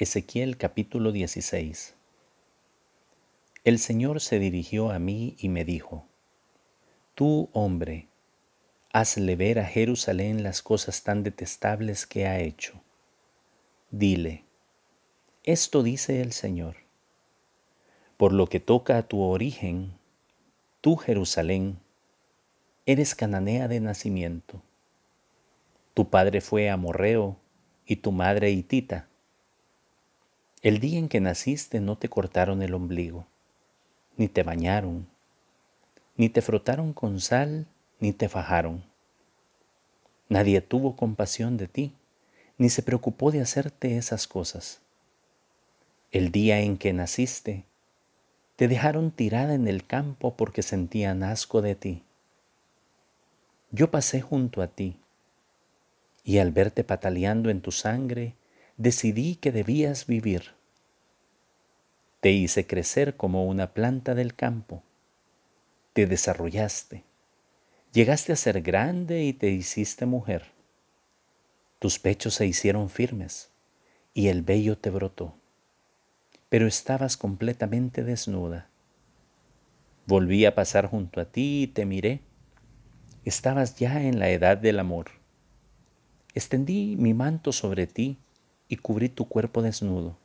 Ezequiel capítulo 16 El Señor se dirigió a mí y me dijo, Tú, hombre, hazle ver a Jerusalén las cosas tan detestables que ha hecho. Dile, esto dice el Señor. Por lo que toca a tu origen, tú Jerusalén, eres cananea de nacimiento. Tu padre fue amorreo y tu madre hitita el día en que naciste no te cortaron el ombligo, ni te bañaron, ni te frotaron con sal, ni te fajaron. Nadie tuvo compasión de ti, ni se preocupó de hacerte esas cosas. El día en que naciste, te dejaron tirada en el campo porque sentían asco de ti. Yo pasé junto a ti, y al verte pataleando en tu sangre, decidí que debías vivir. Te hice crecer como una planta del campo. Te desarrollaste. Llegaste a ser grande y te hiciste mujer. Tus pechos se hicieron firmes y el vello te brotó. Pero estabas completamente desnuda. Volví a pasar junto a ti y te miré. Estabas ya en la edad del amor. Extendí mi manto sobre ti y cubrí tu cuerpo desnudo.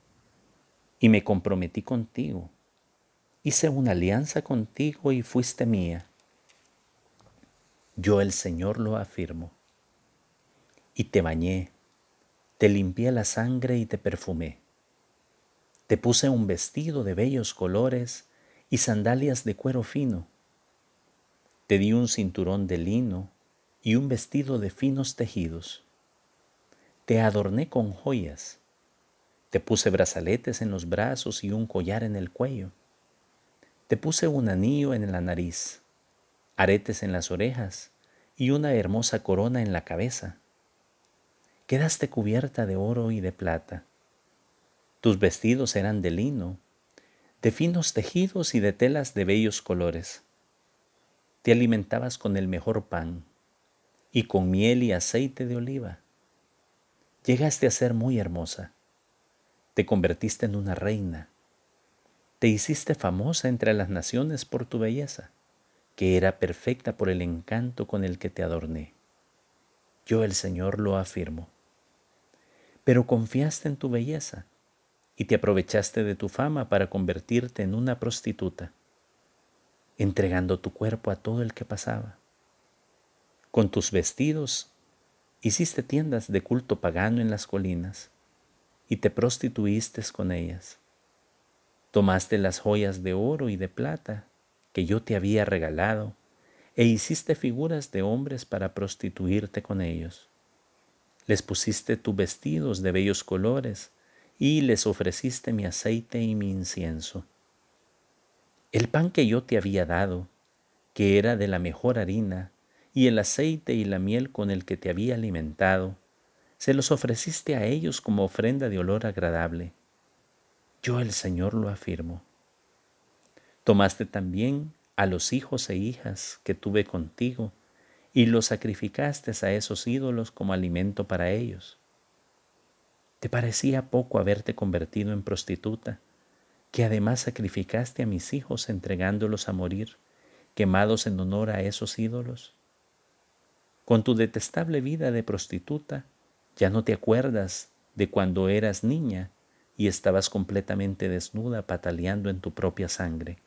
Y me comprometí contigo. Hice una alianza contigo y fuiste mía. Yo el Señor lo afirmo. Y te bañé, te limpié la sangre y te perfumé. Te puse un vestido de bellos colores y sandalias de cuero fino. Te di un cinturón de lino y un vestido de finos tejidos te adorné con joyas. Te puse brazaletes en los brazos y un collar en el cuello. Te puse un anillo en la nariz, aretes en las orejas y una hermosa corona en la cabeza. Quedaste cubierta de oro y de plata. Tus vestidos eran de lino, de finos tejidos y de telas de bellos colores. Te alimentabas con el mejor pan y con miel y aceite de oliva Llegaste a ser muy hermosa. Te convertiste en una reina. Te hiciste famosa entre las naciones por tu belleza, que era perfecta por el encanto con el que te adorné. Yo el Señor lo afirmo. Pero confiaste en tu belleza y te aprovechaste de tu fama para convertirte en una prostituta, entregando tu cuerpo a todo el que pasaba. Con tus vestidos Hiciste tiendas de culto pagano en las colinas y te prostituiste con ellas. Tomaste las joyas de oro y de plata que yo te había regalado e hiciste figuras de hombres para prostituirte con ellos. Les pusiste tus vestidos de bellos colores y les ofreciste mi aceite y mi incienso. El pan que yo te había dado, que era de la mejor harina, y el aceite y la miel con el que te había alimentado, se los ofreciste a ellos como ofrenda de olor agradable. Yo el Señor lo afirmo. Tomaste también a los hijos e hijas que tuve contigo y los sacrificaste a esos ídolos como alimento para ellos. ¿Te parecía poco haberte convertido en prostituta, que además sacrificaste a mis hijos entregándolos a morir, quemados en honor a esos ídolos? Con tu detestable vida de prostituta, ya no te acuerdas de cuando eras niña y estabas completamente desnuda pataleando en tu propia sangre.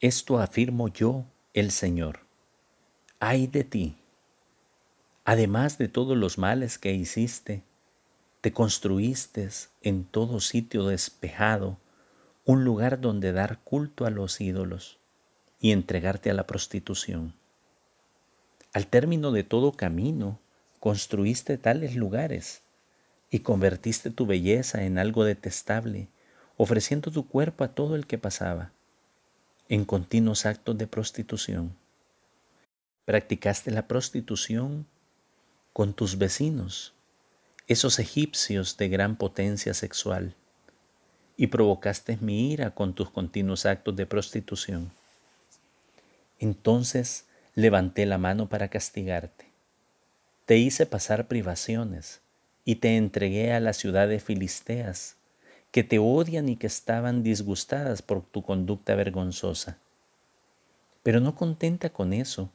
Esto afirmo yo, el Señor. Ay de ti. Además de todos los males que hiciste, te construiste en todo sitio despejado un lugar donde dar culto a los ídolos y entregarte a la prostitución. Al término de todo camino, construiste tales lugares y convertiste tu belleza en algo detestable, ofreciendo tu cuerpo a todo el que pasaba, en continuos actos de prostitución. Practicaste la prostitución con tus vecinos, esos egipcios de gran potencia sexual, y provocaste mi ira con tus continuos actos de prostitución. Entonces levanté la mano para castigarte. Te hice pasar privaciones y te entregué a las ciudades filisteas, que te odian y que estaban disgustadas por tu conducta vergonzosa. Pero no contenta con eso,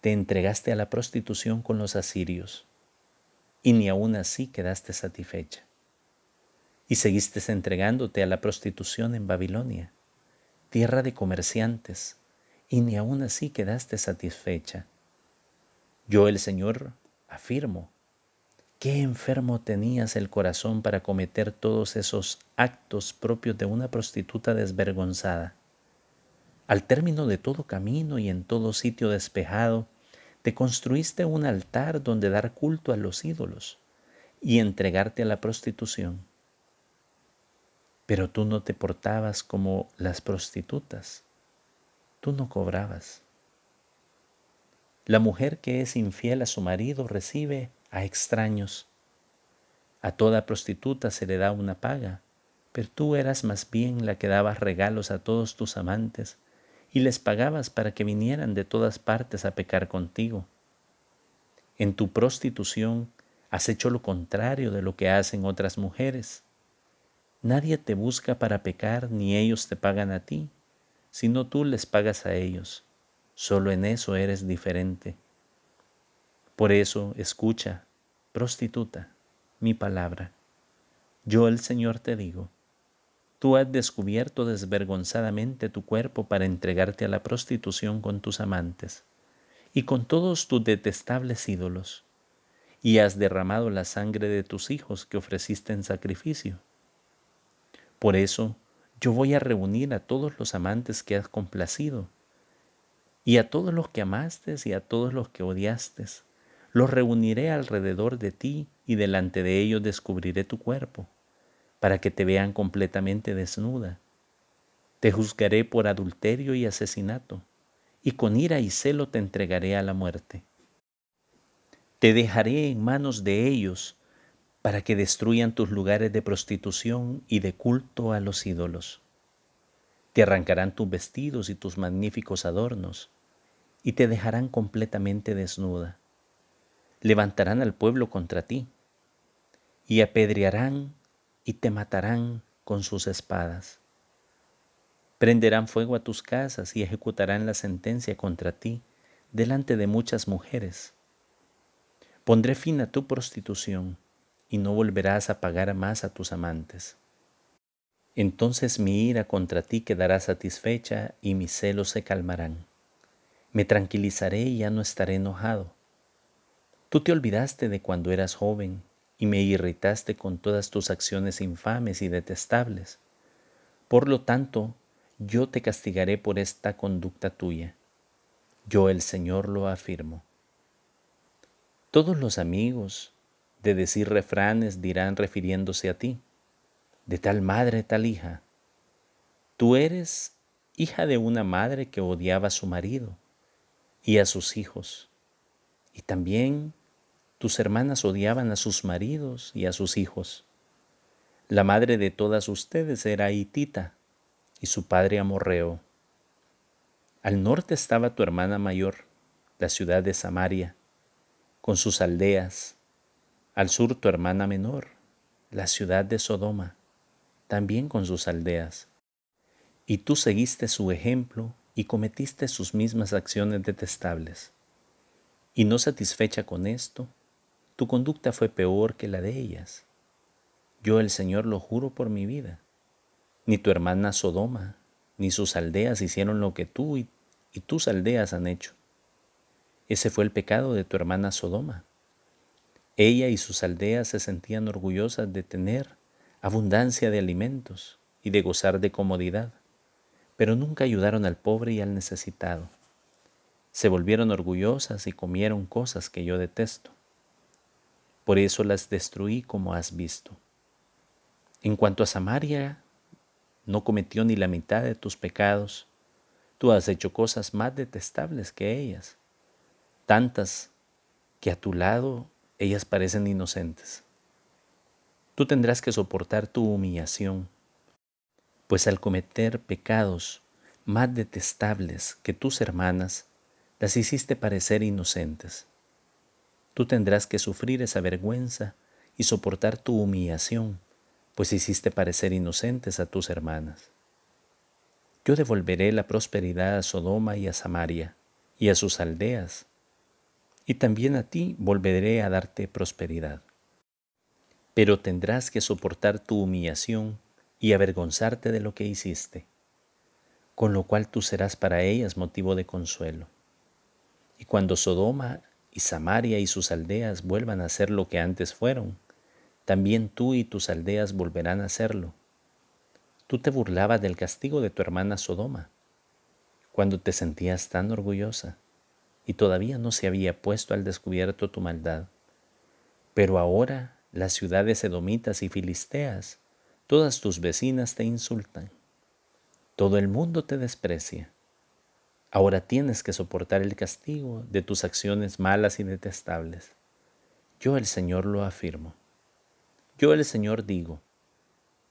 te entregaste a la prostitución con los asirios, y ni aún así quedaste satisfecha. Y seguiste entregándote a la prostitución en Babilonia, tierra de comerciantes, y ni aún así quedaste satisfecha. Yo el Señor afirmo, qué enfermo tenías el corazón para cometer todos esos actos propios de una prostituta desvergonzada. Al término de todo camino y en todo sitio despejado, te construiste un altar donde dar culto a los ídolos y entregarte a la prostitución. Pero tú no te portabas como las prostitutas, tú no cobrabas. La mujer que es infiel a su marido recibe a extraños. A toda prostituta se le da una paga, pero tú eras más bien la que dabas regalos a todos tus amantes y les pagabas para que vinieran de todas partes a pecar contigo. En tu prostitución has hecho lo contrario de lo que hacen otras mujeres. Nadie te busca para pecar ni ellos te pagan a ti, sino tú les pagas a ellos. Solo en eso eres diferente. Por eso escucha, prostituta, mi palabra. Yo el Señor te digo, Tú has descubierto desvergonzadamente tu cuerpo para entregarte a la prostitución con tus amantes y con todos tus detestables ídolos, y has derramado la sangre de tus hijos que ofreciste en sacrificio. Por eso yo voy a reunir a todos los amantes que has complacido, y a todos los que amaste y a todos los que odiaste. Los reuniré alrededor de ti y delante de ellos descubriré tu cuerpo para que te vean completamente desnuda. Te juzgaré por adulterio y asesinato, y con ira y celo te entregaré a la muerte. Te dejaré en manos de ellos para que destruyan tus lugares de prostitución y de culto a los ídolos. Te arrancarán tus vestidos y tus magníficos adornos, y te dejarán completamente desnuda. Levantarán al pueblo contra ti, y apedrearán y te matarán con sus espadas. Prenderán fuego a tus casas y ejecutarán la sentencia contra ti delante de muchas mujeres. Pondré fin a tu prostitución y no volverás a pagar más a tus amantes. Entonces mi ira contra ti quedará satisfecha y mis celos se calmarán. Me tranquilizaré y ya no estaré enojado. Tú te olvidaste de cuando eras joven y me irritaste con todas tus acciones infames y detestables. Por lo tanto, yo te castigaré por esta conducta tuya. Yo el Señor lo afirmo. Todos los amigos de decir refranes dirán refiriéndose a ti, de tal madre, tal hija. Tú eres hija de una madre que odiaba a su marido y a sus hijos, y también tus hermanas odiaban a sus maridos y a sus hijos. La madre de todas ustedes era Hitita y su padre Amorreo. Al norte estaba tu hermana mayor, la ciudad de Samaria, con sus aldeas. Al sur tu hermana menor, la ciudad de Sodoma, también con sus aldeas. Y tú seguiste su ejemplo y cometiste sus mismas acciones detestables. Y no satisfecha con esto, tu conducta fue peor que la de ellas. Yo el Señor lo juro por mi vida. Ni tu hermana Sodoma, ni sus aldeas hicieron lo que tú y, y tus aldeas han hecho. Ese fue el pecado de tu hermana Sodoma. Ella y sus aldeas se sentían orgullosas de tener abundancia de alimentos y de gozar de comodidad, pero nunca ayudaron al pobre y al necesitado. Se volvieron orgullosas y comieron cosas que yo detesto. Por eso las destruí como has visto. En cuanto a Samaria, no cometió ni la mitad de tus pecados. Tú has hecho cosas más detestables que ellas, tantas que a tu lado ellas parecen inocentes. Tú tendrás que soportar tu humillación, pues al cometer pecados más detestables que tus hermanas, las hiciste parecer inocentes tú tendrás que sufrir esa vergüenza y soportar tu humillación, pues hiciste parecer inocentes a tus hermanas. Yo devolveré la prosperidad a Sodoma y a Samaria y a sus aldeas, y también a ti volveré a darte prosperidad. Pero tendrás que soportar tu humillación y avergonzarte de lo que hiciste, con lo cual tú serás para ellas motivo de consuelo. Y cuando Sodoma y Samaria y sus aldeas vuelvan a ser lo que antes fueron, también tú y tus aldeas volverán a serlo. Tú te burlabas del castigo de tu hermana Sodoma, cuando te sentías tan orgullosa, y todavía no se había puesto al descubierto tu maldad. Pero ahora las ciudades edomitas y filisteas, todas tus vecinas te insultan. Todo el mundo te desprecia. Ahora tienes que soportar el castigo de tus acciones malas y detestables. Yo el Señor lo afirmo. Yo el Señor digo,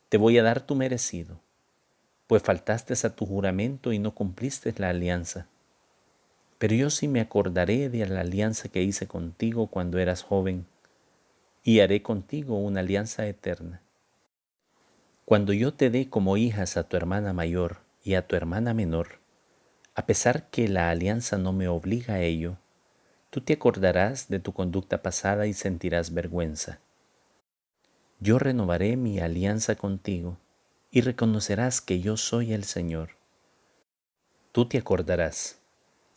te voy a dar tu merecido, pues faltaste a tu juramento y no cumpliste la alianza. Pero yo sí me acordaré de la alianza que hice contigo cuando eras joven, y haré contigo una alianza eterna. Cuando yo te dé como hijas a tu hermana mayor y a tu hermana menor, a pesar que la alianza no me obliga a ello, tú te acordarás de tu conducta pasada y sentirás vergüenza. Yo renovaré mi alianza contigo y reconocerás que yo soy el Señor. Tú te acordarás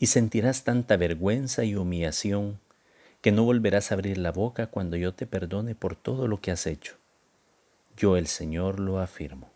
y sentirás tanta vergüenza y humillación que no volverás a abrir la boca cuando yo te perdone por todo lo que has hecho. Yo el Señor lo afirmo.